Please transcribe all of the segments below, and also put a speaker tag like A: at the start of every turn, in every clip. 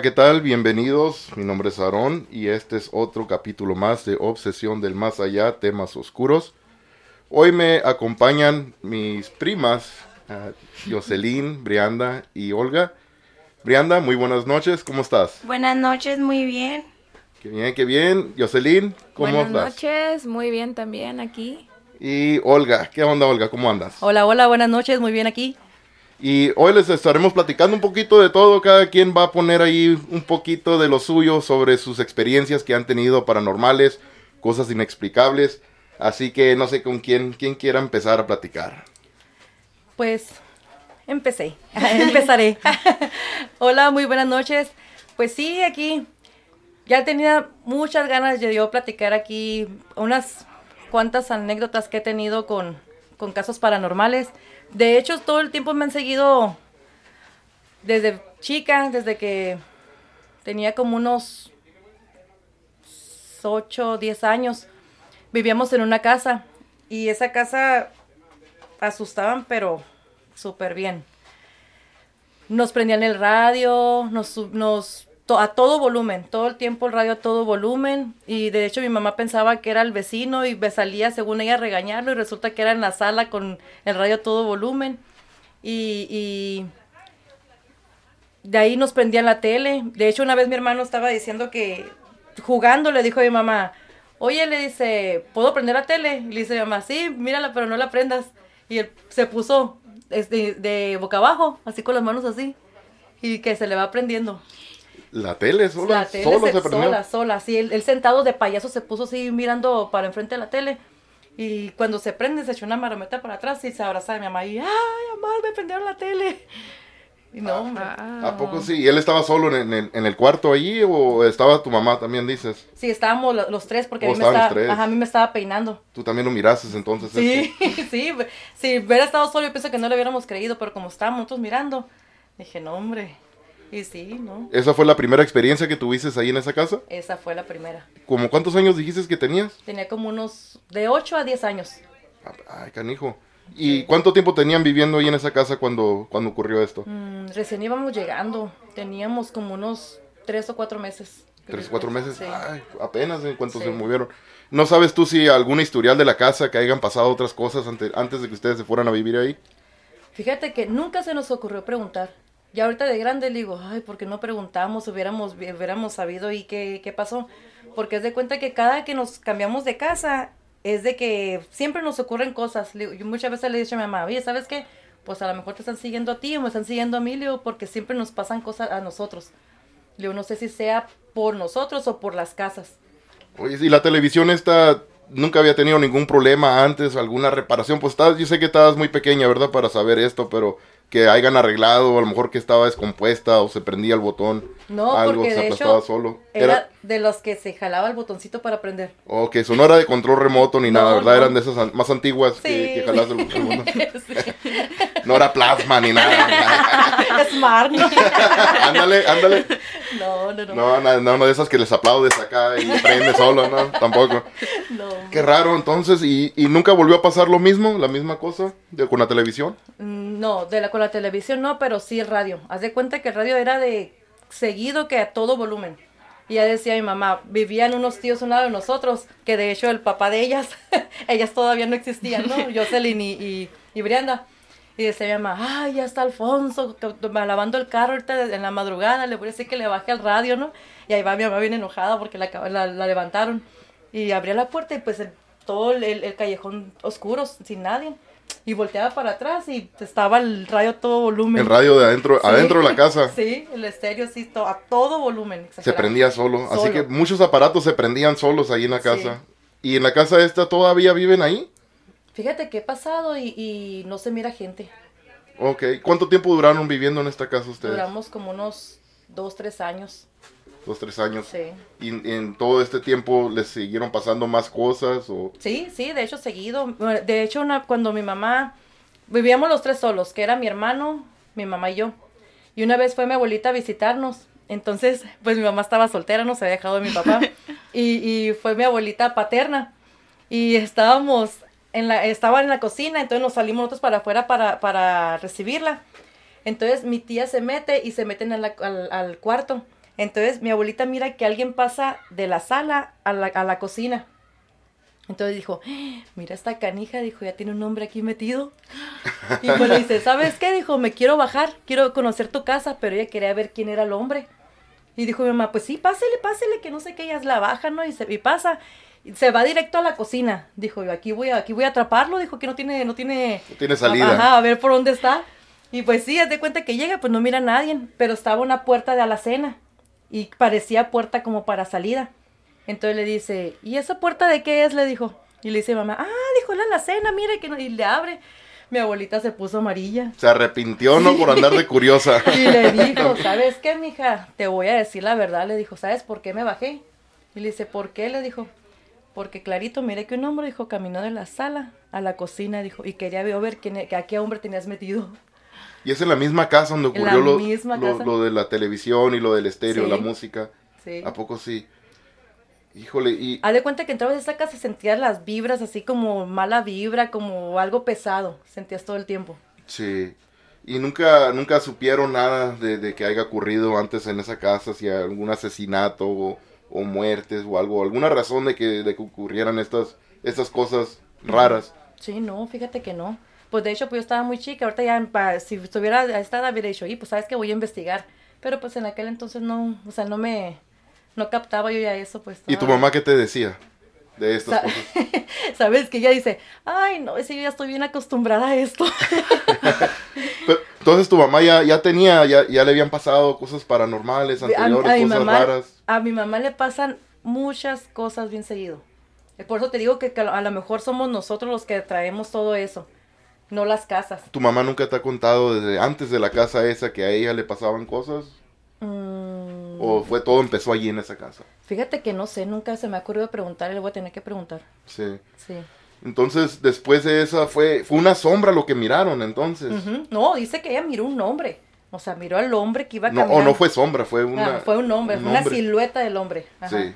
A: Hola, ¿qué tal? Bienvenidos. Mi nombre es Aarón y este es otro capítulo más de Obsesión del Más Allá, temas oscuros. Hoy me acompañan mis primas, uh, Jocelyn, Brianda y Olga. Brianda, muy buenas noches, ¿cómo estás?
B: Buenas noches, muy bien.
A: Qué bien, qué bien. Jocelyn, ¿cómo
C: buenas
A: estás?
C: noches, muy bien también aquí.
A: Y Olga, ¿qué onda Olga? ¿Cómo andas?
D: Hola, hola, buenas noches, muy bien aquí.
A: Y hoy les estaremos platicando un poquito de todo. Cada quien va a poner ahí un poquito de lo suyo sobre sus experiencias que han tenido paranormales, cosas inexplicables. Así que no sé con quién, quién quiera empezar a platicar.
D: Pues empecé, empezaré. hola, muy buenas noches. Pues sí, aquí ya tenía muchas ganas de yo platicar aquí unas cuantas anécdotas que he tenido con, con casos paranormales. De hecho, todo el tiempo me han seguido desde chica, desde que tenía como unos 8 o 10 años. Vivíamos en una casa y esa casa asustaban, pero súper bien. Nos prendían el radio, nos, nos a todo volumen, todo el tiempo el radio a todo volumen y de hecho mi mamá pensaba que era el vecino y me salía según ella a regañarlo y resulta que era en la sala con el radio a todo volumen y, y de ahí nos prendían la tele. De hecho una vez mi hermano estaba diciendo que jugando le dijo a mi mamá, oye, le dice, ¿puedo prender la tele? Le dice mi mamá, sí, mírala, pero no la prendas. Y él se puso de, de boca abajo, así con las manos así, y que se le va prendiendo.
A: La tele sola,
D: La tele
A: solo
D: se,
A: se prendió.
D: sola, sola, sí, él, él sentado de payaso se puso así mirando para enfrente de la tele. Y cuando se prende, se echó una marometa para atrás y se abraza de mi mamá y, ay, mamá, me prendieron la tele. Y no, hombre.
C: Ah.
A: ¿A poco sí? ¿Y él estaba solo en el, en el cuarto allí o estaba tu mamá también, dices?
D: Sí, estábamos lo- los tres porque a
A: Oh,
D: mí, me estaba, ajá, a mí me estaba peinando.
A: Tú también lo miraste entonces.
D: Sí,
A: esto.
D: sí, si hubiera estado solo yo pienso que no le hubiéramos creído, pero como estábamos nosotros mirando, dije, no, hombre. Y sí, ¿no?
A: ¿Esa fue la primera experiencia que tuviste ahí en esa casa?
D: Esa fue la primera.
A: ¿Cómo cuántos años dijiste que tenías?
D: Tenía como unos de 8 a 10 años.
A: Ay, canijo. ¿Y cuánto tiempo tenían viviendo ahí en esa casa cuando, cuando ocurrió esto?
D: Mm, recién íbamos llegando, teníamos como unos 3 o 4 meses.
A: ¿Tres, cuatro meses?
D: Sí.
A: Ay, apenas en cuanto
D: Sí.
A: se movieron. ¿No sabes tú si algún historial de la casa que hayan pasado otras cosas ante- antes de que ustedes se fueran a vivir ahí?
D: Fíjate que nunca se nos ocurrió preguntar. Y ahorita de grande le digo, ay, ¿por qué no preguntamos? Hubiéramos, hubiéramos sabido y qué, qué pasó. Porque es de cuenta que cada que nos cambiamos de casa, es de que siempre nos ocurren cosas. Yo muchas veces le he a mi mamá, oye, ¿sabes qué? Pues a lo mejor te están siguiendo a ti o me están siguiendo a mí, le digo, porque siempre nos pasan cosas a nosotros. Le digo, no sé si sea por nosotros o por las casas.
A: Oye, y la televisión esta nunca había tenido ningún problema antes, alguna reparación. Pues estabas- yo sé que estabas muy pequeña, ¿verdad? Para saber esto, pero que hayan arreglado, a lo mejor que estaba descompuesta o se prendía el botón.
D: No,
A: algo
D: porque
A: se
D: de
A: aplastaba
D: hecho
A: solo.
D: era de los que se jalaba el botoncito para prender.
A: O que eso no era de control remoto ni nada, ¿verdad?
D: no.
A: Eran de esas más antiguas que, que jalabas el botón.
D: Sí.
A: No era plasma ni nada.
D: Smart, ¿no?
A: ándale, ándale.
D: No, no, no.
A: No, no, no, no de esas que les aplaudes acá y prende solo, ¿no? Tampoco.
D: no.
A: Qué raro, entonces, ¿y, y nunca volvió a pasar lo mismo, la misma cosa de, con la televisión?
D: Mm, No, de la, con la televisión no, pero sí el radio. Haz de cuenta que el radio era de seguido que a todo volumen. Y ya decía mi mamá, vivían unos tíos a un lado de nosotros, que de hecho el papá de ellas, ellas todavía no existían, ¿no? Jocelyn y, y, y Brianda. Y decía mi mamá, ay, ya está Alfonso, lavando el carro ahorita en la madrugada, le voy a decir que le baje al radio, ¿no? Y ahí va mi mamá bien enojada porque la, la, la levantaron. Y abría la puerta y pues el- todo el, callejón oscuro, sin nadie. Y volteaba para atrás y estaba el radio a todo volumen.
A: El radio de adentro,
D: Sí.
A: adentro de la casa.
D: Sí, el estéreo sí, to- a todo volumen.
A: Se prendía solo. Así que muchos aparatos se prendían solos ahí en la
D: Sí.
A: casa. ¿Y en la casa esta todavía viven ahí?
D: Fíjate que he pasado y, y no se mira gente.
A: Ok. ¿Cuánto tiempo duraron viviendo en esta casa ustedes?
D: Duramos como unos dos, tres años.
A: Dos, tres años.
D: Sí.
A: ¿Y en, todo este tiempo les siguieron pasando más cosas? O...
D: Sí, sí, de hecho seguido. De hecho, una, cuando mi mamá, vivíamos los tres solos, que era mi hermano, mi mamá y yo. Y una vez fue mi abuelita a visitarnos. Entonces, pues mi mamá estaba soltera, no se había dejado de mi papá. y, y fue mi abuelita paterna. Y estábamos en la, estaba en la cocina, entonces nos salimos nosotros para afuera para, para recibirla. Entonces mi tía se mete y se meten a la- al, al cuarto. Entonces mi abuelita mira que alguien pasa de la sala a la, a la cocina. Entonces dijo, "Ah, mira esta canija, dijo, ya tiene un hombre aquí metido. Y bueno, dice, ¿sabes qué? Dijo, me quiero bajar, quiero conocer tu casa, pero ella quería ver quién era el hombre. Y dijo mi mamá, pues sí, pásele, pásele, que no sé qué, ella es la baja, ¿no? Y, se, y pasa, se va directo a la cocina. Dijo, yo aquí voy, a- aquí voy a atraparlo, dijo que no tiene, no tiene...
A: No tiene salida.
D: Ajá, a ver por dónde está. Y pues sí, haz de cuenta que llega, pues no mira a nadie, pero estaba una puerta de alacena y parecía puerta como para salida. Entonces le dice, ¿y esa puerta de qué es? Le dijo. Y le dice mamá, ah, dijo la alacena, mire que no... Y le abre. Mi abuelita se puso amarilla.
A: Se arrepintió, ¿no? Por andar de curiosa.
D: Y le dijo, ¿sabes qué, mija? Te voy a decir la verdad. Le dijo, ¿sabes por qué me bajé? Y le dice, ¿por qué? Le dijo, porque clarito, mire que un hombre, dijo, caminó de la sala a la cocina, dijo, y quería ver quién, que a qué hombre tenías metido.
A: Y es en la misma casa donde ocurrió lo, lo- lo de la televisión y lo del estéreo,
D: Sí.
A: la música.
D: Sí.
A: ¿A poco sí? Híjole, y
D: Haz de cuenta que entrabas a esa casa y sentías las vibras así como mala vibra, como algo pesado. Sentías todo el tiempo.
A: sí. Y nunca, nunca supieron nada de, de que haya ocurrido antes en esa casa, si algún asesinato o, o muertes o algo, alguna razón de que, de que ocurrieran estas, estas cosas raras.
D: Sí, no, fíjate que no. Pues de hecho, pues yo estaba muy chica. Ahorita ya, si estuviera a esta edad, hubiera dicho, y pues sabes que voy a investigar. Pero pues en aquel entonces no, o sea, no me, no captaba yo ya eso, pues.
A: ¿Y tu mamá qué te decía de estas
D: Sa-
A: cosas?
D: Sabes que ella dice, ay, no, si yo ya estoy bien acostumbrada a esto.
A: Entonces tu mamá ya, ya tenía, ya, ya le habían pasado cosas paranormales
D: A-
A: anteriores,
D: a, mi
A: cosas
D: mamá,
A: raras.
D: a mi mamá le pasan muchas cosas bien seguido. Eh, Por eso te digo que, que a lo mejor somos nosotros los que traemos todo eso, no las casas.
A: ¿Tu mamá nunca te ha contado desde antes de la casa esa que a ella le pasaban cosas?
D: Mm,
A: ¿O fue todo empezó allí en esa casa?
D: Fíjate que no sé, nunca se me ha ocurrido preguntar, le voy a tener que preguntar.
A: Sí.
D: Sí.
A: Entonces, después de esa, fue, fue una sombra lo que miraron, entonces.
D: Ujú. No, dice que ella miró un hombre. O sea, miró al hombre que iba
A: No,
D: caminando.
A: o no fue sombra, fue una...
D: Ah, fue un hombre, fue una silueta del hombre. Ajá.
A: Sí.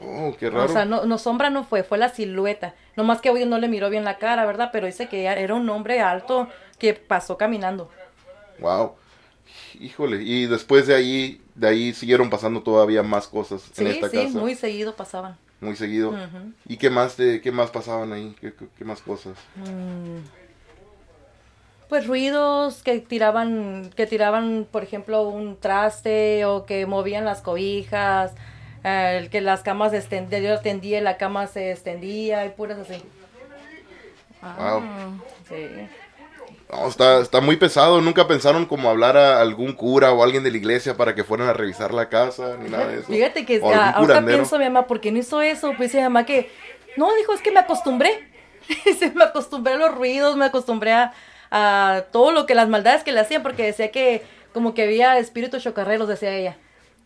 A: Oh, qué raro.
D: O sea, no, no, sombra no fue, fue la silueta. Nomás que hoy no le miró bien la cara, ¿verdad? Pero dice que era un hombre alto que pasó caminando.
A: Wow. Híjole, y después de ahí, de ahí siguieron pasando todavía más cosas en
D: Sí,
A: esta
D: sí,
A: casa.
D: muy seguido pasaban.
A: Muy seguido. ¿Y qué más, te, qué más pasaban ahí? ¿Qué, qué- qué más cosas?
D: Mm. Pues ruidos que tiraban, que tiraban, por ejemplo, un traste o que movían las cobijas, eh, el que las camas extendían, yo tendía y la cama se extendía y puras así.
A: Wow.
D: Sí.
A: No, está, está muy pesado. Nunca pensaron como hablar a algún cura o alguien de la iglesia para que fueran a revisar la casa, ni nada de eso.
D: Fíjate que ah, ahorita pienso, mi mamá, ¿por qué no hizo eso? Pues dice mi mamá que, no, dijo, es que me acostumbré. Dice, me acostumbré a los ruidos, me acostumbré a, a todo lo que las maldades que le hacían, porque decía que como que había espíritus chocarreros, decía ella.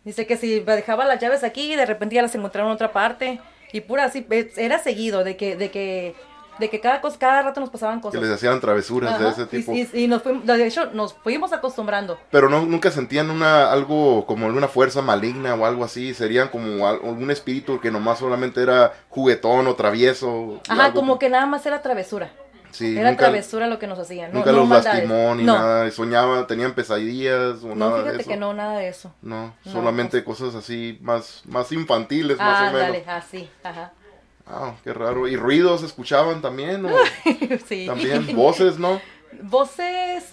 D: Dice que si dejaba las llaves aquí, de repente ya las encontraron en otra parte. Y pura así, era seguido, de que, de que, de que cada cosa, cada rato nos pasaban
A: Que
D: cosas.
A: les hacían travesuras de
D: Ajá,
A: ese
D: y-
A: tipo.
D: Y, y nos fuimos, de hecho, nos fuimos acostumbrando.
A: Pero no, nunca sentían una, algo como alguna fuerza maligna o algo así. Serían como al- algún espíritu que nomás solamente era juguetón o travieso.
D: Ajá,
A: algo
D: como que nada más era travesura.
A: Sí,
D: Era
A: nunca,
D: travesura lo que nos hacían. No,
A: nunca
D: no
A: los
D: maldades.
A: lastimó ni
D: no,
A: nada. Soñaban, tenían pesadillas o
D: No,
A: nada de
D: fíjate
A: eso.
D: que no, nada de eso.
A: No, solamente cosas así más, más infantiles, más
D: Ah,
A: o menos.
D: dale, así, ajá.
A: Ah, qué raro. ¿Y ruidos escuchaban también? ¿O
D: sí.
A: también voces, no?
D: Voces.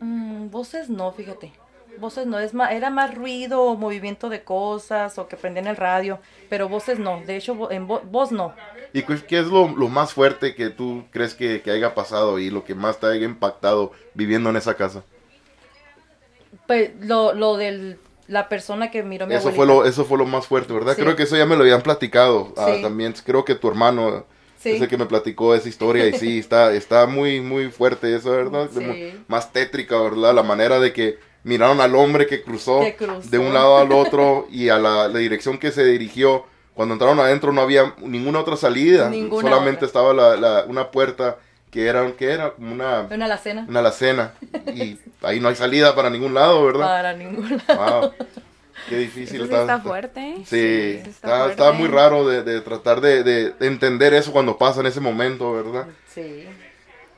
D: mm, voces no, fíjate. voces no, es más, era más ruido o movimiento de cosas o que prendían el radio, pero voces no, de hecho en vo- voz no.
A: ¿Y qué es lo, lo más fuerte que tú crees que, que haya pasado y lo que más te haya impactado viviendo en esa casa?
D: Pues lo, lo de la persona que miró a mi
A: Eso
D: abuelita.
A: fue, lo, eso fue lo más fuerte, ¿verdad?
D: Sí.
A: Creo que eso ya me lo habían platicado ah, también. Creo que tu hermano
D: Sí.
A: es el que me platicó esa historia y sí, está, está muy, muy fuerte eso, ¿verdad?
D: Sí.
A: Muy- más tétrica, ¿verdad? La manera de que miraron al hombre que cruzó,
D: Que cruzó.
A: de un lado al otro y a la, la dirección que se dirigió. Cuando entraron adentro no había ninguna otra salida,
D: Ninguna
A: solamente
D: otra.
A: estaba la, la- una puerta que era, que era como una,
D: Una alacena.
A: una alacena y ahí no hay salida para ningún lado, ¿verdad?
D: Para ninguna.
A: Wow. Qué difícil
C: Eso sí está fuerte. ¿eh?
A: Sí,
C: sí
A: está,
C: fuerte.
A: está muy raro de, de tratar de, de- de entender eso cuando pasa en ese momento, ¿verdad?
D: Sí.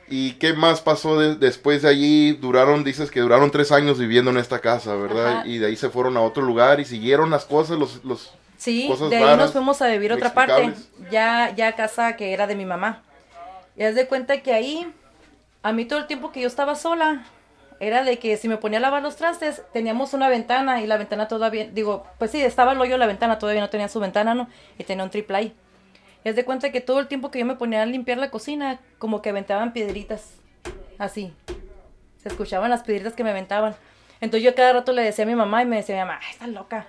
A: ¿Y qué más pasó de- después de allí? Duraron, dices que duraron tres años viviendo en esta casa, ¿verdad?
D: Ajá.
A: Y de ahí se fueron a otro lugar y siguieron las cosas, los... los
D: Sí,
A: Cosas
D: de ahí
A: raras,
D: nos fuimos a vivir a otra parte, ya, ya a casa que era de mi mamá. Y haz de cuenta que ahí, a mí todo el tiempo que yo estaba sola, era de que si me ponía a lavar los trastes, teníamos una ventana y la ventana todavía, digo, pues sí, estaba el hoyo la ventana, todavía no tenía su ventana, ¿no? Y tenía un triple ahí. Y haz de cuenta que todo el tiempo que yo me ponía a limpiar la cocina, como que aventaban piedritas, así. Se escuchaban las piedritas que me aventaban. Entonces yo cada rato le decía a mi mamá y me decía mi mamá, "Ay, estás loca.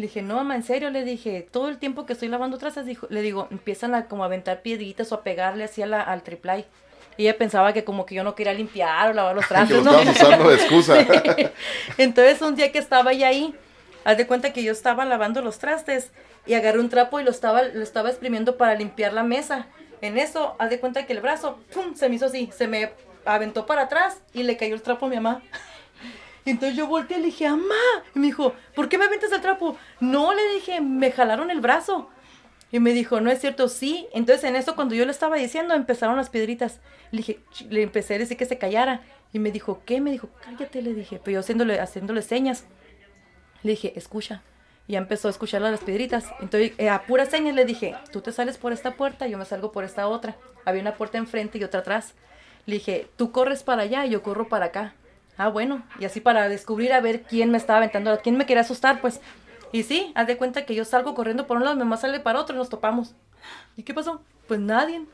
D: Le dije, no, mamá, en serio, le dije, todo el tiempo que estoy lavando trastes, dijo, le digo, empiezan a como a aventar piedritas o a pegarle así a la- al triplay. Y ella pensaba que como que yo no quería limpiar o lavar los trastes, ¿no?
A: usando de excusa.
D: Entonces un día que estaba ya ahí, haz de cuenta que yo estaba lavando los trastes y agarré un trapo y lo estaba, lo estaba exprimiendo para limpiar la mesa. En eso, haz de cuenta que el brazo, ¡pum!, se me hizo así, se me aventó para atrás y le cayó el trapo a mi mamá. Entonces yo volteé y le dije, mamá, y me dijo, ¿por qué me aventas el trapo? No, le dije, me jalaron el brazo. Y me dijo, no es cierto, sí. Entonces en eso cuando yo le estaba diciendo empezaron las piedritas. Le dije, le empecé a decir que se callara. Y me dijo, ¿qué? Me dijo, cállate, le dije. Pero yo haciéndole, haciéndole señas. Le dije, escucha. Y ya empezó a escuchar las piedritas. Entonces, eh, a puras señas le dije, tú te sales por esta puerta, yo me salgo por esta otra. Había una puerta enfrente y otra atrás. Le dije, tú corres para allá y yo corro para acá. Ah, bueno. Y así para descubrir a ver quién me estaba aventando, quién me quería asustar, pues. Y sí, haz de cuenta que yo salgo corriendo por un lado, mi mamá sale para otro y nos topamos. ¿Y qué pasó? Pues nadie.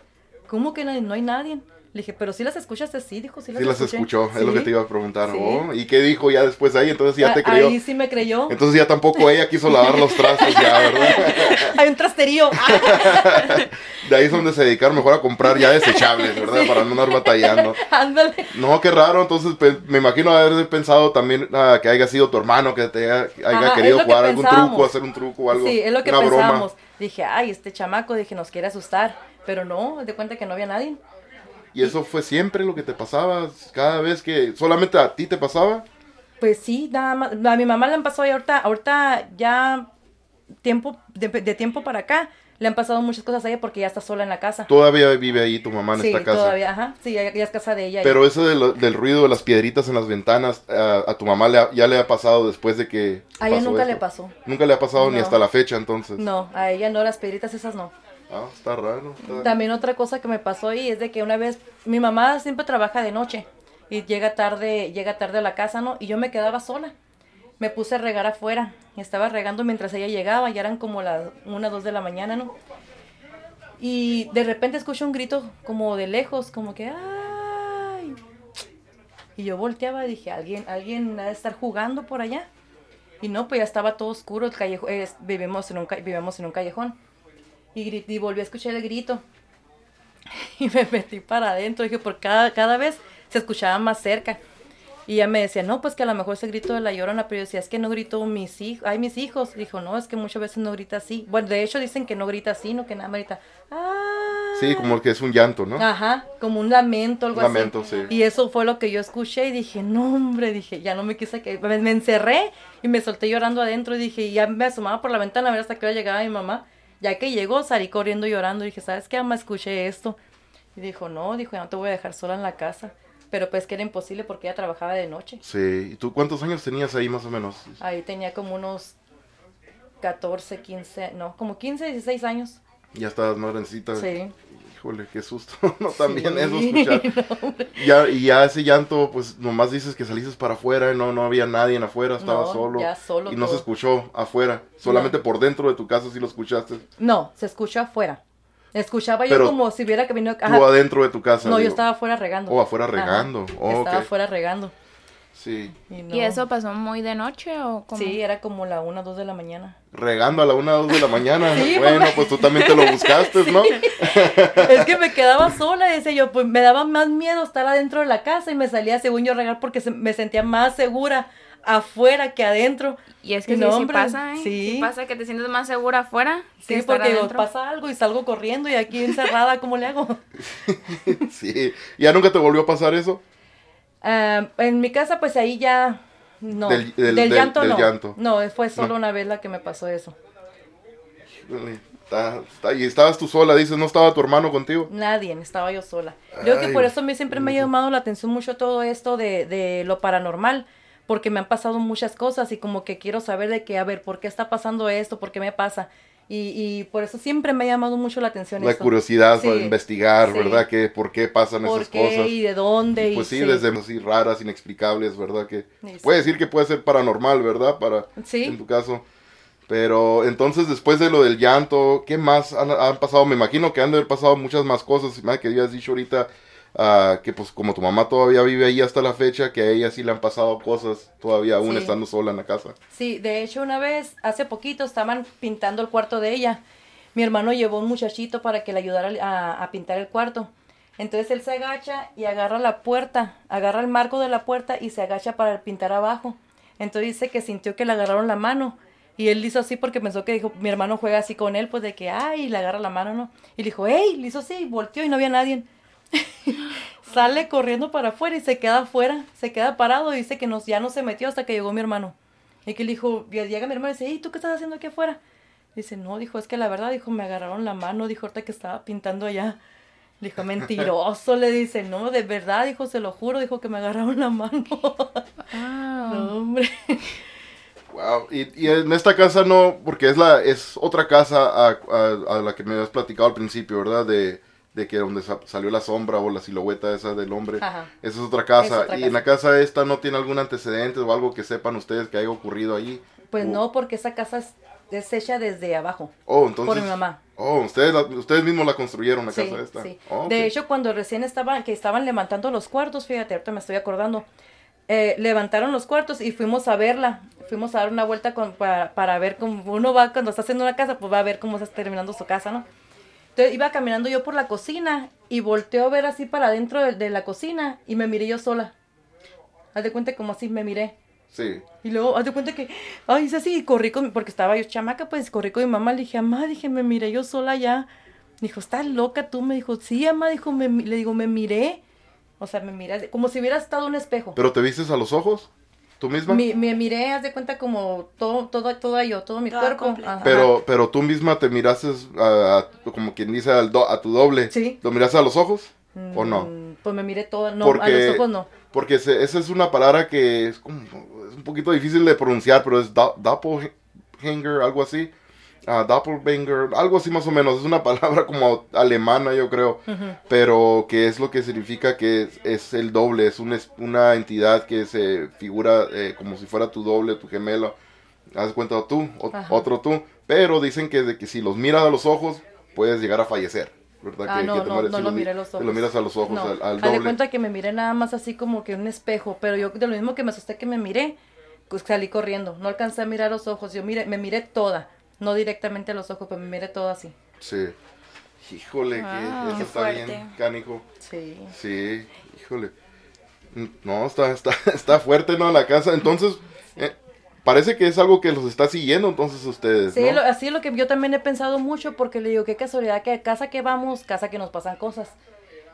D: ¿Cómo que nadie? No hay nadie. Le dije, pero sí las escuchaste, sí, dijo, sí las
A: Sí las
D: escuché".
A: escuchó, es lo que te iba a preguntar.
D: Sí.
A: Oh, ¿Y qué dijo ya después de ahí? Entonces ya te
D: Ah,
A: creyó.
D: Ahí sí me creyó.
A: Entonces ya tampoco ella quiso lavar los trastes ya, ¿verdad?
D: Hay un trasterío.
A: De ahí es donde se dedicaron mejor a comprar ya desechables, ¿verdad? Para no andar batallando.
D: Ándale.
A: No, qué raro. Entonces pues, me imagino haber pensado también ah, que haya sido tu hermano que te haya, haya
D: Ajá,
A: querido
D: que
A: jugar algún
D: pensábamos.
A: truco, hacer un truco o algo.
D: Sí, es lo que
A: una
D: pensábamos.
A: broma.
D: Dije, ay, este chamaco, dije, nos quiere asustar. Pero no, de cuenta que no había nadie.
A: Y eso fue siempre lo que te pasaba. Cada vez que solamente a ti te pasaba.
D: Pues sí, nada más. A mi mamá le han pasado ya ahorita, ahorita ya tiempo, de, de tiempo para acá, le han pasado muchas cosas a ella porque ya está sola en la casa.
A: Todavía vive ahí tu mamá en
D: sí,
A: esta casa.
D: todavía, ajá. Sí, ya, ya es casa de ella.
A: Pero eso de lo- del ruido de las piedritas en las ventanas, a, a tu mamá le ha- ya le ha pasado después de que...
D: a ella nunca
A: esto?
D: le pasó.
A: Nunca le ha pasado ni hasta la fecha, entonces.
D: No, a ella no, las piedritas esas no.
A: Ah, está raro.
D: También otra cosa que me pasó ahí es de que una vez mi mamá siempre trabaja de noche y llega tarde, llega tarde a la casa, ¿no? Y yo me quedaba sola. Me puse a regar afuera y estaba regando mientras ella llegaba, ya eran como las una, dos de la mañana, ¿no? Y de repente escucho un grito como de lejos, como que ¡ay! Y yo volteaba y dije, alguien, alguien ha de estar jugando por allá. Y no, pues ya estaba todo oscuro, el es- vivimos, en un, vivimos en un callejón. Y, y volví a escuchar el grito. Y me metí para adentro. Dije, por cada, cada vez se escuchaba más cerca. Y ella me decía, no, pues que a lo mejor ese grito de la llorona, pero yo decía, es que no gritó mis hijos, ay, mis hijos. Dijo, no, es que muchas veces no grita así. Bueno, de hecho dicen que no grita así, no, que nada grita, ah.
A: Sí, como que es un llanto, ¿no?
D: Ajá, como un lamento, algo
A: Lamento,
D: así.
A: sí.
D: Y eso fue lo que yo escuché y dije, no, hombre, dije, ya no me quise que. Me, me encerré y me solté llorando adentro y dije, y ya me asomaba por la ventana a ver hasta que hora llegaba mi mamá. Ya que llegó, salí corriendo llorando y dije, ¿sabes qué, mamá? Escuché esto. Y dijo, no, dijo, ya no te voy a dejar sola en la casa. Pero pues que era imposible porque ella trabajaba de noche.
A: Sí. ¿Y tú cuántos años tenías ahí más o menos?
D: Ahí tenía como unos 14, 15, no, como 15, 16 años.
A: Ya estabas más grandecita.
D: Sí.
A: Híjole, qué susto. no, también
D: Sí,
A: eso escuchar. Ya, y ya ese llanto, pues nomás dices que saliste para afuera y no, no había nadie en afuera, estaba
D: No,
A: solo.
D: ya solo
A: y no se escuchó afuera, solamente por dentro de tu casa sí lo escuchaste.
D: No, se escuchó afuera. Escuchaba
A: Pero
D: yo como si hubiera que.
A: Tú
D: ajá.
A: adentro de tu casa.
D: No, yo estaba afuera regando.
A: Oh, afuera regando. Oh,
D: estaba
A: ok.
D: afuera regando.
A: Sí,
D: Y, no.
C: ¿Y eso pasó muy de noche o como?
D: Sí, era como la una, dos de la mañana.
A: regando a la una o dos de la mañana.
D: Sí,
A: bueno,
D: mamá.
A: pues tú también te lo buscaste, ¿no?
D: es que me quedaba sola, decía yo, pues me daba más miedo estar adentro de la casa y me salía según yo a regar porque se- me sentía más segura afuera que adentro.
C: Y es que sí,
D: no,
C: sí pasa, ¿eh?
D: sí.
C: Sí. pasa que te sientes más segura afuera que
D: Sí,
C: estar
D: porque digo, pasa algo y salgo corriendo y aquí encerrada, ¿cómo le hago?
A: sí. ¿Ya nunca te volvió a pasar eso?
D: Ah, en mi casa, pues ahí ya. No.
A: Del-
D: Del,
A: del- del-
D: llanto
A: del
D: no.
A: llanto.
D: No, fue solo
A: No.
D: una vez la que me pasó eso.
A: Y estabas tú sola, dices, ¿no estaba tu hermano contigo?
D: Nadie, estaba yo sola. Creo que por eso siempre me ha llamado la atención mucho todo esto de, de lo paranormal, porque me han pasado muchas cosas y como que quiero saber de qué, a ver, ¿por qué está pasando esto? ¿Por qué me pasa? Y, y por eso siempre me ha llamado mucho la atención
A: La curiosidad
D: Sí,
A: para investigar,
D: sí.
A: ¿verdad? Que, ¿Por qué pasan
D: ¿Por
A: esas
D: qué
A: cosas?
D: y de dónde? y
A: Pues sí,
D: sí.
A: desde así raras, inexplicables, ¿verdad? Que puede decir que puede ser paranormal, ¿verdad? Para,
D: Sí.
A: en tu caso. Pero entonces después de lo del llanto, ¿qué más han, han pasado? Me imagino que han de haber pasado muchas más cosas. Más que habías dicho ahorita ah, que pues como tu mamá todavía vive ahí hasta la fecha, que a ella sí le han pasado cosas todavía aún
D: Sí.
A: estando sola en la casa.
D: Sí, de hecho una vez, hace poquito, estaban pintando el cuarto de ella. Mi hermano llevó un muchachito para que le ayudara a, a pintar el cuarto. Entonces él se agacha y agarra la puerta, agarra el marco de la puerta y se agacha para pintar abajo. Entonces dice que sintió que le agarraron la mano. Y él hizo así porque pensó que dijo, mi hermano juega así con él, pues de que, ay, le agarra la mano, ¿no? Y le dijo, hey, le hizo así, y volteó y no había nadie. Sale corriendo para afuera y se queda afuera, se queda parado y dice que nos, ya no se metió hasta que llegó mi hermano. Y que le dijo, llega mi hermano y dice, ¿y tú qué estás haciendo aquí afuera? Dice, no, dijo, es que la verdad, dijo, me agarraron la mano, dijo, ahorita que estaba pintando allá. Dijo, mentiroso, le dice, no, de verdad, dijo, se lo juro, dijo que me agarraron la mano.
C: Ah.
D: no, hombre.
A: Wow. Y, y en esta casa no, porque es la es otra casa a, a- a la que me habías platicado al principio, ¿verdad? De, de que donde sa- salió la sombra o la silueta esa del hombre.
D: Ajá.
A: Esa es otra casa.
D: Es otra
A: y
D: casa.
A: en la casa esta no tiene algún antecedente o algo que sepan ustedes que haya ocurrido allí.
D: Pues
A: O-
D: no, porque esa casa es, es hecha desde abajo.
A: Oh, entonces.
D: Por mi mamá.
A: Oh, ustedes, la- ustedes mismos la construyeron la
D: Sí,
A: casa esta.
D: sí.
A: Oh.
D: De hecho, cuando recién estaban, que estaban levantando los cuartos, fíjate, ahorita me estoy acordando, eh, levantaron los cuartos y fuimos a verla, fuimos a dar una vuelta con- para, para ver cómo uno va, cuando está haciendo una casa, pues va a ver cómo está terminando su casa, ¿no? Entonces iba caminando yo por la cocina y volteó a ver así para adentro de, de la cocina y me miré yo sola. Haz de cuenta como así me miré.
A: Sí.
D: Y luego, haz de cuenta que, ay, hice así, y corrí con, porque estaba yo chamaca, pues corrí con mi mamá, le dije, mamá, dije, me miré yo sola ya. Dijo, ¿estás loca tú? Me dijo, sí, mamá, dijo, me, le digo, me miré. O sea, me miré, como si hubiera estado un espejo.
A: ¿Pero te vistes a los ojos? ¿Tú misma?
D: Mi- me miré, haz de cuenta como todo, todo, todo yo, todo mi
C: Toda
D: cuerpo.
A: Pero, pero tú misma te miraste a, a- como quien dice al do- a tu doble.
D: Sí.
A: ¿Lo miraste a los ojos? ¿O no?
D: Mm, Pues me miré toda, no, a los ojos no.
A: Porque se- esa es una palabra que es, como, es un poquito difícil de pronunciar, pero es do- doppelganger, algo así. Ah, doppelganger, algo así más o menos. Es una palabra como alemana, yo creo. Pero que es lo que significa que es, es el doble. Es, un es- una entidad que se figura eh, como si fuera tu doble, tu gemelo. Haz cuenta tú, o- otro tú. Pero dicen que, de que si los miras a los ojos, puedes llegar a fallecer. ¿verdad?
D: Ah,
A: que,
D: no,
A: que te
D: no, lo
A: mi-
D: miré a los ojos.
A: Lo miras a los ojos,
D: No,
A: al, al doble.
D: cuenta que me miré nada más así como que un espejo, pero yo de lo mismo que me asusté que me miré, pues salí corriendo, no alcancé a mirar los ojos, yo miré, me miré toda, no directamente a los ojos, pero me miré toda así.
A: Sí. Híjole, que eso
C: qué
A: está
C: fuerte.
A: bien, canijo.
D: Sí.
A: Sí, híjole. No, está, está, está fuerte, ¿no? La casa. Entonces, eh, parece que es algo que los está siguiendo entonces ustedes,
D: Sí,
A: ¿no?
D: lo- así es lo que yo también he pensado mucho porque le digo, qué casualidad que casa que vamos, casa que nos pasan cosas.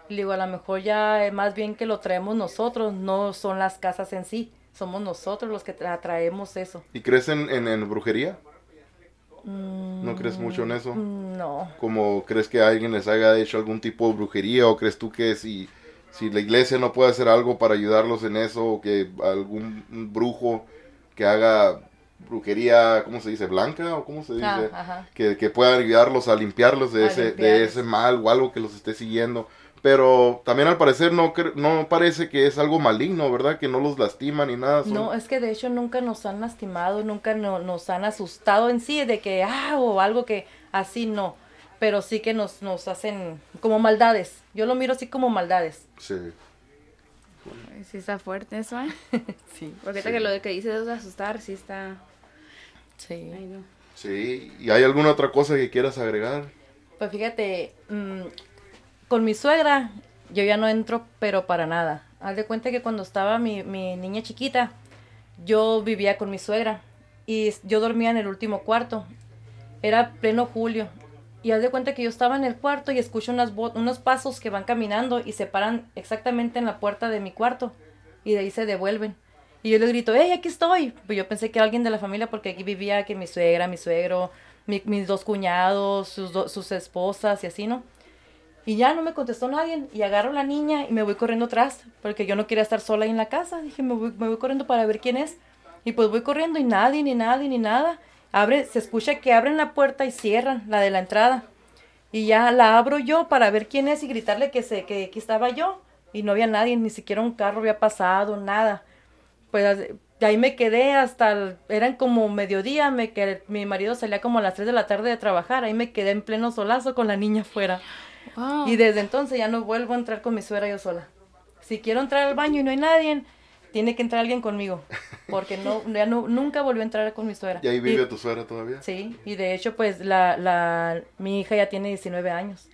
D: Le digo, a lo mejor ya eh, más bien que lo traemos nosotros, no son las casas en sí, somos nosotros los que tra- traemos eso.
A: ¿Y crees en, en, en brujería? ¿No crees mucho en eso?
D: Mm, No.
A: Como crees que alguien les haya hecho algún tipo de brujería o crees tú que si, si la iglesia no puede hacer algo para ayudarlos en eso o que algún brujo que haga brujería, ¿cómo se dice? Blanca o cómo se dice?
D: Ah,
A: que, que pueda ayudarlos a limpiarlos de
D: A
A: ese, de ese mal o algo que los esté siguiendo. Pero también al parecer no, no parece que es algo maligno, ¿verdad? Que no los lastima ni nada. son-
D: No, es que de hecho nunca nos han lastimado, nunca no- nos han asustado en sí de que, ah, o algo que así no. Pero sí que nos, nos hacen como maldades. Yo lo miro así como maldades.
A: Sí.
C: Sí está fuerte eso, ¿eh?
D: Sí.
C: Porque
A: Sí.
C: que lo de que dices de asustar, sí está...
D: Sí.
C: Ay, no.
A: Sí. ¿Y hay alguna otra cosa que quieras agregar?
D: Pues fíjate, mm, con mi suegra yo ya no entro, pero para nada. Haz de cuenta que cuando estaba mi, niña chiquita, yo vivía con mi suegra y yo dormía en el último cuarto. Era pleno julio. Y haz de cuenta que yo estaba en el cuarto y escucho unas unos pasos que van caminando y se paran exactamente en la puerta de mi cuarto. Y de ahí se devuelven. Y yo les grito, ¡hey, aquí estoy! Pues yo pensé que alguien de la familia porque aquí vivía que mi suegra, mi suegro, mi- mis dos cuñados, sus, do- sus esposas y así, ¿no? Y ya no me contestó nadie. Y agarro a la niña y me voy corriendo atrás porque yo no quería estar sola ahí en la casa. Dije, me voy, me voy corriendo para ver quién es. Y pues voy corriendo y nadie, ni nadie, ni nada. Abre, se escucha que abren la puerta y cierran la de la entrada. Y ya la abro yo para ver quién es y gritarle que, se, que aquí estaba yo. Y no había nadie, ni siquiera un carro había pasado, nada. Pues de ahí me quedé hasta, eran como mediodía, me quedé, mi marido salía como a las 3 de la tarde de trabajar, ahí me quedé en pleno solazo con la niña afuera.
C: Wow.
D: Y desde entonces ya no vuelvo a entrar con mi suegra yo sola. Si quiero entrar al baño y no hay nadie, tiene que entrar alguien conmigo, porque no, ya no, nunca volvió a entrar con mi suegra.
A: ¿Y ahí vive
D: Y-
A: tu suegra todavía?
D: Sí, y de hecho pues la, la, mi hija ya tiene 19 años.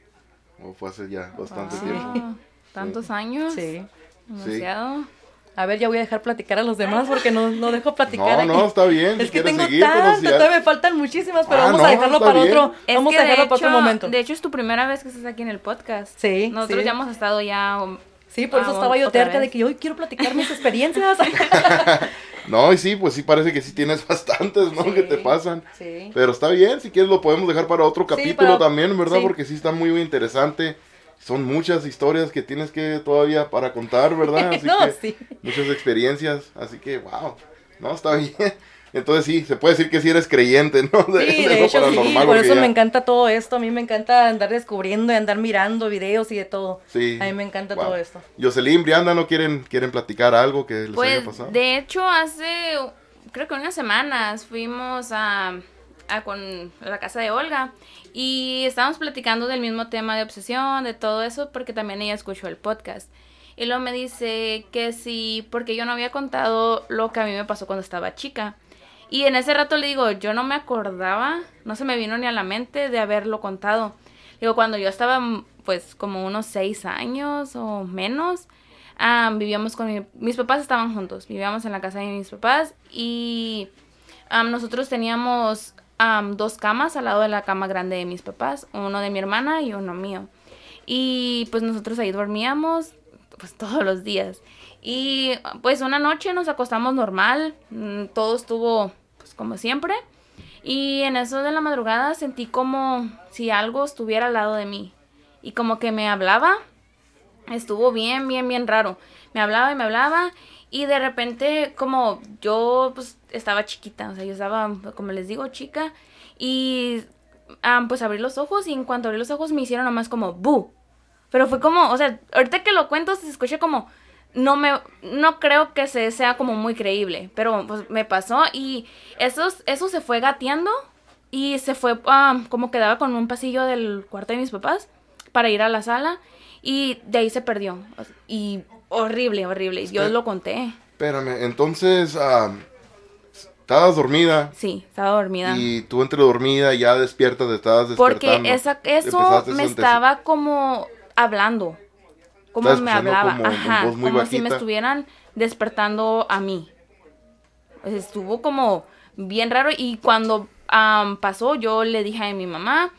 A: ¿O fue hace ya bastante
C: Wow.
A: tiempo?
C: Tantos años.
D: Sí.
C: Demasiado.
D: A ver, ya voy a dejar platicar a los demás porque no, no dejo platicar
A: No,
D: aquí.
A: no, está bien. si
D: Es que tengo
A: seguir, pero
D: tantas,
A: si ya-
D: me faltan muchísimas, pero
A: Ah,
D: vamos
A: no,
D: a dejarlo para
A: bien.
D: otro,
C: Es
D: vamos
C: que
D: a
C: de
D: dejarlo para otro momento.
C: De hecho, es tu primera vez que estás aquí en el podcast.
D: Sí,
C: Nosotros
D: sí.
C: ya hemos estado ya. um,
D: Sí, por eso
C: ah,
D: estaba yo terca de que hoy quiero platicar mis experiencias.
A: No, y sí, pues sí parece que sí tienes bastantes, ¿no?
D: Sí.
A: Que te pasan.
D: sí.
A: Pero está bien, si quieres lo podemos dejar para otro
D: Sí,
A: capítulo
D: para-
A: también, ¿verdad?
D: sí.
A: Porque sí está muy interesante. Son muchas historias que tienes que todavía para contar, ¿verdad? Así
D: No,
A: que
D: sí.
A: muchas experiencias, así que wow. No, está bien. Entonces sí, se puede decir que sí eres creyente, ¿no?
D: Sí,
A: lo
D: de hecho sí, por eso
A: ya-
D: me encanta todo esto, a mí me encanta andar descubriendo y andar mirando videos y de todo.
A: Sí.
D: A mí me encanta
A: Wow.
D: todo esto.
A: Jocelyn, Brianda, ¿no quieren, quieren platicar algo que les haya
C: Pues,
A: pasado?
C: de hecho, hace, creo que unas semanas fuimos a, con la casa de Olga y estábamos platicando del mismo tema de obsesión, de todo eso, porque también ella escuchó el podcast. Y luego me dice que sí, porque yo no había contado lo que a mí me pasó cuando estaba chica. Y en ese rato le digo, yo no me acordaba, no se me vino ni a la mente de haberlo contado. Digo, cuando yo estaba mm, pues como unos seis años o menos, vivíamos con mi- mis papás estaban juntos, vivíamos en la casa de mis papás y nosotros teníamos dos camas al lado de la cama grande de mis papás, uno de mi hermana y uno mío. Y pues nosotros ahí dormíamos pues todos los días. Y pues una noche nos acostamos normal, mm, todo estuvo pues como siempre. Y en eso de la madrugada sentí como si algo estuviera al lado de mí. Y como que me hablaba. Estuvo bien, bien, bien raro. Me hablaba y me hablaba. Y de repente como yo pues estaba chiquita. O sea, yo estaba, como les digo, chica. Y ah, pues abrí los ojos y en cuanto abrí los ojos me hicieron nomás como bu. Pero fue como, o sea, ahorita que lo cuento se escucha como, no me, no creo que se sea como muy creíble, pero pues me pasó y eso, eso se fue gateando y se fue, ah, como quedaba con un pasillo del cuarto de mis papás para ir a la sala y de ahí se perdió. Y horrible, horrible. Yo lo conté.
A: Espérame, entonces, ah, estabas dormida
C: Sí, estaba dormida.
A: y tú entre dormida ya despiertas, te estabas despertando.
C: Porque esa, eso me estaba como hablando. Como me hablaba.
A: como-
C: Ajá. como si me estuvieran despertando a mí. Pues estuvo como bien raro. Y cuando pasó, yo le dije a mi mamá.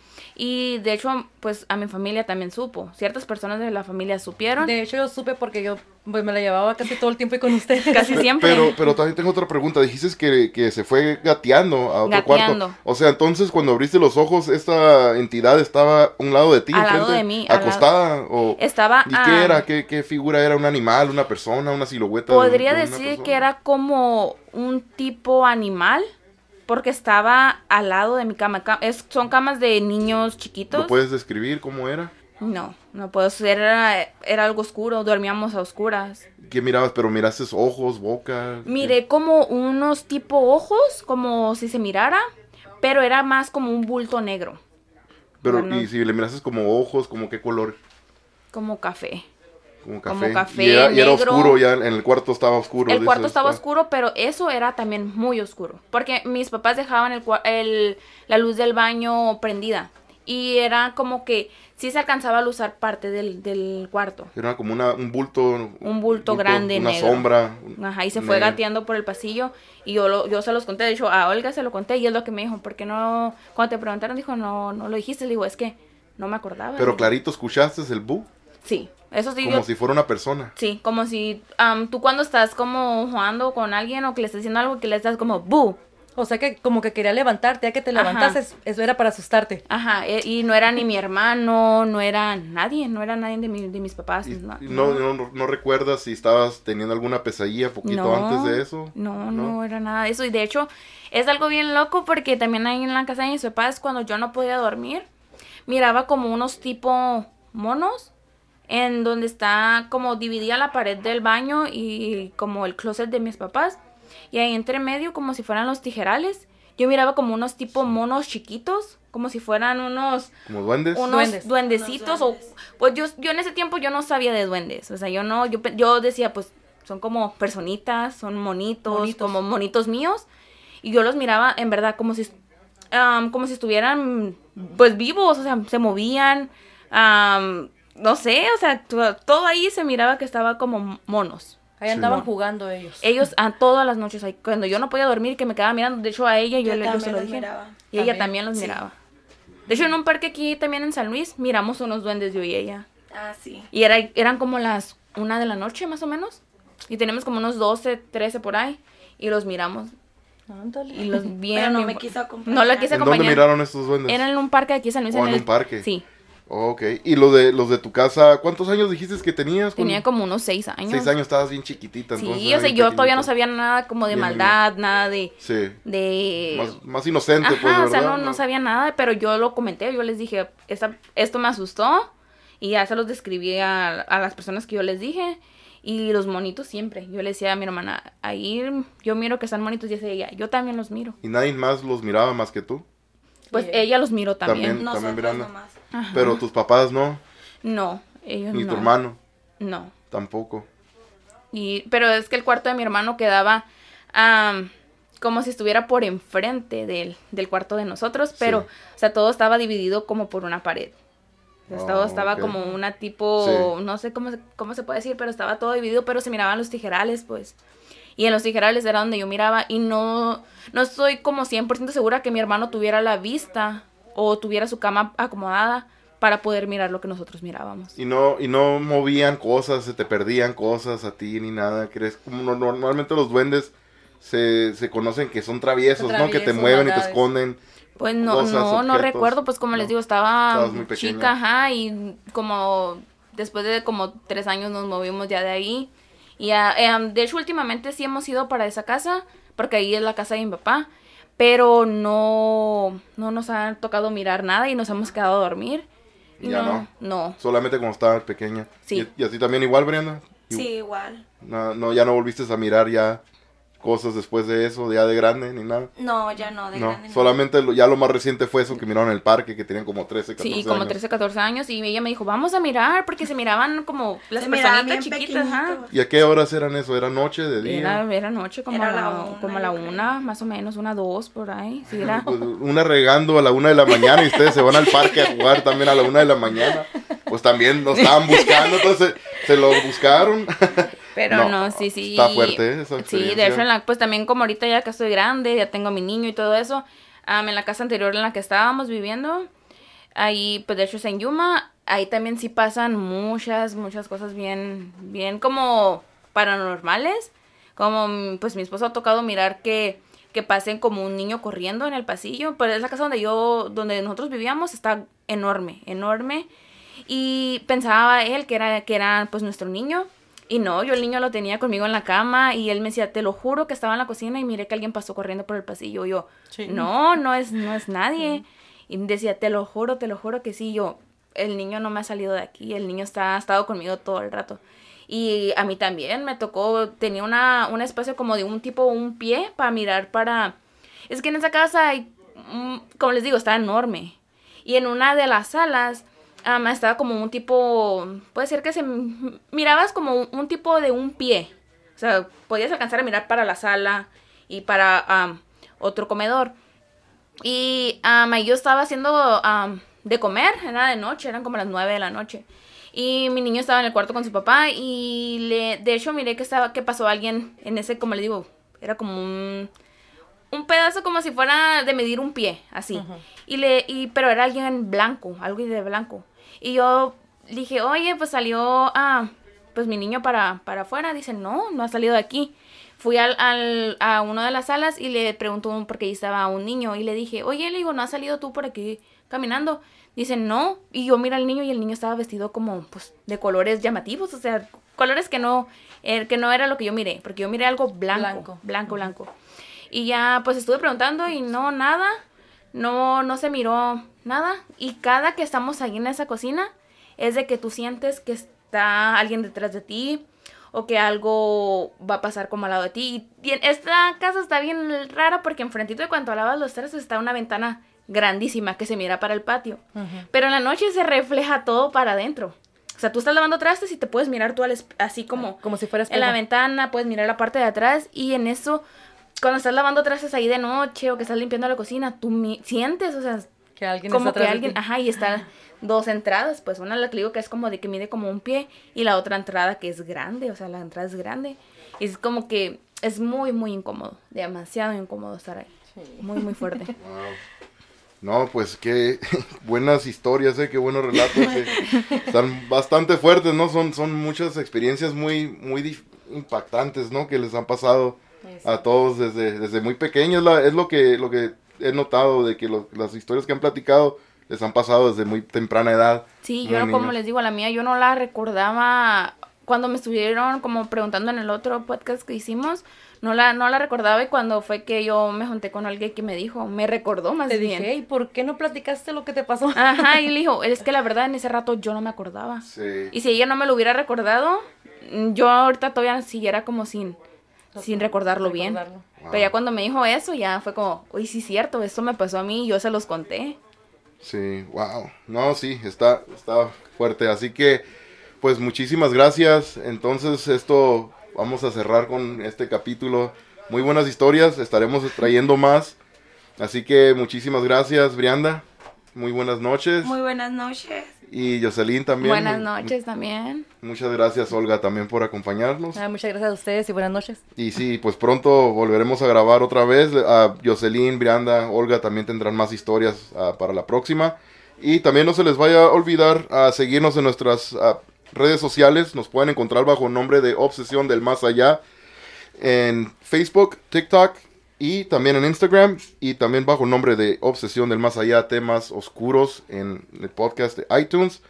C: Y de hecho, pues a mi familia también supo. Ciertas personas de la familia supieron.
D: De hecho, yo supe porque yo pues, me la llevaba casi todo el tiempo y con ustedes.
C: Casi siempre.
A: Pero, pero también tengo otra pregunta. Dijiste que, que se fue gateando a otro
C: Gateando.
A: cuarto. O sea, entonces cuando abriste los ojos, esta entidad estaba a un lado de ti,
C: Al lado
A: enfrente,
C: de mí, lado-
A: acostada. O,
C: Estaba,
A: ¿Y qué era? ¿Qué, ¿Qué figura era? ¿Un animal? ¿Una persona? ¿Una silueta? de un-
C: Podría
A: de
C: decir
A: persona?
C: que era como un tipo animal, porque estaba al lado de mi cama. Ca- Es, son camas de niños chiquitos.
A: ¿Lo puedes describir cómo era?
C: No, no puedo era, era algo oscuro, dormíamos a oscuras.
A: ¿Qué mirabas? ¿Pero miraste ojos, boca?
C: Miré como unos tipo ojos, como si se mirara, pero era más como un bulto negro,
A: Pero,
C: Bueno.
A: y si le miraste como ojos, como qué color?
C: como café.
A: Como
C: Como
A: café.
C: café,
A: y era, y era
C: negro.
A: oscuro, ya en el cuarto estaba oscuro.
C: El cuarto
A: dices,
C: estaba
A: ah.
C: oscuro, pero eso era también muy oscuro, porque mis papás dejaban el, el- la luz del baño prendida y era como que sí se alcanzaba a usar parte del, del cuarto.
A: Era como una, un bulto.
C: Un bulto grande,
A: Una
C: negro.
A: sombra.
C: Ajá, y se fue
A: negro.
C: gateando por el pasillo y yo, lo, yo se los conté, de hecho a Olga se lo conté y es lo que me dijo, ¿por qué no? Cuando te preguntaron dijo, no, no lo dijiste, le digo, es que no me acordaba.
A: Pero clarito, ¿escuchaste el bu?
C: Sí, eso sí,
A: Como
C: yo-
A: si fuera una persona.
C: sí, como si am, tú cuando estás como jugando con alguien o que le estás diciendo algo que le estás como, bu,
D: O sea que como que quería levantarte, ya que te levantases, eso era para asustarte.
C: Ajá, e- y no era ni mi hermano, no era nadie, no era nadie de, mi- de mis papás.
A: Y,
C: no,
A: no, no, no recuerdas si estabas teniendo alguna pesadilla poquito
C: No,
A: antes de eso.
C: No, no, era nada de eso. Y de hecho, es algo bien loco porque también ahí en la casa de mis papás, cuando yo no podía dormir, miraba como unos tipo monos en donde está como dividida la pared del baño y como el closet de mis papás. Y ahí entre medio, como si fueran los tijerales, yo miraba como unos tipo monos chiquitos, como si fueran unos
A: Como duendes.
C: unos
D: Duendes.
C: duendecitos
B: Unos
C: o pues yo yo en ese tiempo yo no sabía de duendes o sea yo no yo yo decía pues son como personitas son monitos,
D: Monitos.
C: como monitos míos y yo los miraba en verdad como si am, como si estuvieran pues vivos o sea se movían am, no sé o sea to- todo ahí se miraba que estaba como monos
D: Ahí
A: Sí,
D: andaban jugando ellos.
C: ellos a todas las noches ahí, cuando yo no podía dormir que me quedaba mirando de hecho a ella yo,
B: Yo
C: le, yo se
B: también
C: lo
B: los
C: dije
B: miraba.
C: y ella
D: También,
C: los
B: sí.
C: miraba de hecho en un parque aquí también en San Luis miramos unos duendes yo y ella
B: Ah, sí.
C: y era, eran como las una de la noche más o menos. Y tenemos como unos 12, 13 por ahí. Y los miramos.
D: Ándale.
C: Y los bien.
B: Pero no me quiso acompañar.
C: No la quise
A: ¿En dónde
C: acompañar.
A: miraron estos duendes?
C: Era en un parque de aquí en San Luis.
A: Oh, en
C: el-
A: un parque.
C: Sí.
A: Ok. ¿Y lo de, los de tu casa? ¿Cuántos años dijiste que tenías?
C: Tenía como unos 6 años.
A: Seis años, estabas bien chiquitita.
C: Sí,
A: entonces,
C: o sea, yo todavía no sabía nada como de
A: Bien,
C: maldad, nada de...
A: Sí.
C: de...
A: Más, más inocente,
C: Ajá,
A: pues, ¿verdad?
C: o sea, no, no sabía nada, pero yo lo comenté, yo les dije, esta, esto me asustó y ya se los describí a, a las personas que yo les dije y los monitos siempre. Yo le decía a mi hermana, ahí yo miro que están monitos y ella, yo también los miro.
A: Y nadie más los miraba más que tú.
C: Pues
D: Sí.
C: ella los miró también.
A: También.
B: Nosotros
A: Miranda.
B: nomás.
C: Ajá.
A: Pero tus papás no.
C: No, ellos
A: Ni
C: no.
A: tu hermano
C: No.
A: tampoco.
C: Y, pero es que el cuarto de mi hermano quedaba am, como si estuviera por enfrente del, del cuarto de nosotros, pero,
A: Sí.
C: o sea, todo estaba dividido como por una pared. O sea, todo
A: Oh,
C: estaba como una tipo,
A: Sí.
C: no sé cómo, se- cómo se puede decir, pero estaba todo dividido, pero se miraban los tijerales, pues. Y en los tijerales era donde yo miraba y no, no estoy como 100% segura que mi hermano tuviera la vista o tuviera su cama acomodada para poder mirar lo que nosotros mirábamos.
A: Y no, y no movían cosas, se te perdían cosas a ti ni nada. ¿Crees? Como no- normalmente los duendes se, se conocen que son traviesos, ¿no? Que te mueven y te esconden.
C: Pues no,
A: cosas,
C: no, no recuerdo, pues como les digo, estaba
A: muy
C: chica, ajá, y como después de como tres años nos movimos ya de ahí. Y ah, em, de hecho últimamente sí hemos ido para esa casa, porque ahí es la casa de mi papá, pero no, no nos han tocado mirar nada y nos hemos quedado a dormir. Y
A: Ya no.
C: no.
A: Solamente cuando estabas pequeña.
C: Sí.
A: ¿Y, y a ti también igual, Brianda? Y-
B: Sí, igual.
A: No, no, ya no volviste a mirar ya cosas después de eso, ya de grande ni nada.
B: No, ya no, de
A: No,
B: grande. no.
A: solamente lo- ya lo más reciente fue eso que miraron en el parque, que tenían como 13, 14
C: Sí, como
A: años.
C: 13, 14 años y ella me dijo, vamos a mirar, porque se miraban como las
B: Se miraban
C: personitas
B: bien
C: chiquitas, ajá.
A: ¿Y a qué horas eran eso? ¿Era noche, de día?
C: Era, era noche, como
B: Era
C: a la,
B: una,
C: como a la una, más o menos, una, dos, por ahí. Sí, era.
A: Pues, una regando a la una de la mañana y ustedes se van al parque a jugar también a la una de la mañana. Pues también lo estaban buscando, entonces se lo buscaron.
C: Pero
A: No,
C: no, sí, sí.
A: está fuerte, esa
C: Sí, de hecho, en la- pues también como ahorita ya que estoy grande, ya tengo mi niño y todo eso, am, en la casa anterior en la que estábamos viviendo, ahí, pues de hecho es en Yuma, ahí también sí pasan muchas, muchas cosas bien, bien como paranormales. Como, pues mi esposo ha tocado mirar que, que pasen como un niño corriendo en el pasillo, pero es la casa donde yo, donde nosotros vivíamos, está enorme, enorme. Y pensaba él que era, que era pues nuestro niño. Y no, yo el niño lo tenía conmigo en la cama y él me decía, te lo juro que estaba en la cocina y miré que alguien pasó corriendo por el pasillo. Y yo,
D: Sí.
C: no, no es, no es nadie. Y decía, te lo juro, te lo juro que sí. Yo, el niño no me ha salido de aquí, el niño está, ha estado conmigo todo el rato. Y a mí también me tocó, tenía una, un espacio como de un tipo, un pie para mirar para... Es que en esa casa, hay, mm, como les digo, está enorme. Y en una de las salas am, estaba como un tipo, puede ser que se mirabas como un, un tipo de un pie. O sea, podías alcanzar a mirar para la sala y para otro comedor. Y ahí yo estaba haciendo de comer, era de noche, eran como las 9 de la noche. Y mi niño estaba en el cuarto con su papá y le, de hecho miré que estaba, que pasó alguien en ese, como le digo, era como un, un pedazo como si fuera de medir un pie, así. Y le, y, pero era alguien blanco, algo de blanco. Y yo dije, oye, pues salió, ah, pues mi niño para, para afuera. Dice, no, no ha salido de aquí. Fui al, al, a una de las salas y le preguntó porque ahí estaba un niño. Y le dije, oye, le digo, ¿no has salido tú por aquí caminando? Dice, no. Y yo miro al niño y el niño estaba vestido como, pues, de colores llamativos. O sea, colores que no, eh, que no era lo que yo miré. Porque yo miré algo blanco,
D: Blanco.
C: blanco, blanco. Y ya, pues, estuve preguntando y no, nada. No, no se miró nada. Y cada que estamos ahí en esa cocina, es de que tú sientes que está alguien detrás de ti o que algo va a pasar como al lado de ti. Y esta casa está bien rara porque enfrentito de cuando lavas los trastes está una ventana grandísima que se mira para el patio. Pero en la noche se refleja todo para adentro. O sea, tú estás lavando trastes y te puedes mirar tú al así como
D: Como si fuera
C: en la ventana, puedes mirar la parte de atrás y en eso, cuando estás lavando trastes ahí de noche o que estás limpiando la cocina, tú mi- sientes, o sea,
D: Que alguien
C: como
D: está
C: que
D: atrás de
C: alguien,
D: ti.
C: ajá, y está dos entradas, pues una la que digo que es como de que mide como un pie y la otra entrada que es grande, o sea, la entrada es grande. Y es como que es muy, muy incómodo, demasiado incómodo estar ahí. Muy, muy fuerte.
A: No, pues qué buenas historias, eh, qué buenos relatos. eh. Están bastante fuertes, ¿no? Son, son muchas experiencias muy, muy impactantes, ¿no? Que les han pasado a todos desde, desde muy pequeños. La- es lo que, lo que he notado de que lo- las historias que han platicado les han pasado desde muy temprana edad.
C: Sí,
A: ¿no,
C: yo no, como les digo, la mía yo no la recordaba cuando me estuvieron como preguntando en el otro podcast que hicimos, no la, no la recordaba y cuando fue que yo me junté con alguien que me dijo, me recordó más
D: Te
C: bien.
D: dije, "Ey, ¿por qué no platicaste lo que te pasó?
C: Ajá, y le dijo, es que la verdad en ese rato yo no me acordaba.
A: Sí.
C: Y si ella no me lo hubiera recordado, yo ahorita todavía siguiera como sin, sin recordarlo bien. Pero ya cuando me dijo eso, ya fue como, uy, sí, cierto, eso me pasó a mí y yo se los conté.
A: Sí, wow. No, sí, está, está fuerte. Así que, pues muchísimas gracias. Entonces, esto vamos a cerrar con este capítulo. Muy buenas historias, estaremos trayendo más. Así que muchísimas gracias, Brianda. Muy buenas noches.
B: Muy buenas noches.
A: Y Jocelyn también.
C: Buenas noches también.
A: Muchas gracias, Olga, también por acompañarnos.
D: Ah, muchas gracias a ustedes y buenas noches.
A: Y sí, pues pronto volveremos a grabar otra vez. A Jocelyn, Brianda, Olga también tendrán más historias ah, para la próxima. Y también no se les vaya a olvidar a seguirnos en nuestras ah, redes sociales. Nos pueden encontrar bajo el nombre de Obsesión del Más Allá en Facebook, TikTok y también en Instagram. Y también bajo el nombre de Obsesión del Más Allá, temas oscuros en el podcast de iTunes,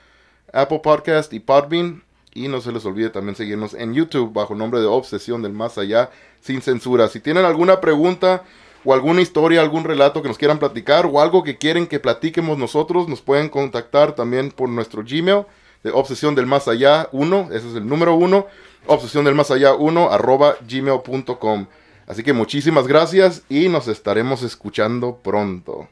A: Apple Podcast y Podbean. Y no se les olvide también seguirnos en YouTube bajo el nombre de Obsesión del Más Allá, sin censura. Si tienen alguna pregunta o alguna historia, algún relato que nos quieran platicar o algo que quieren que platiquemos nosotros, nos pueden contactar también por nuestro Gmail de Obsesión del Más Allá 1, ese es el número 1, Obsesión del Más Allá 1, arroba gmail.com. Así que muchísimas gracias y nos estaremos escuchando pronto.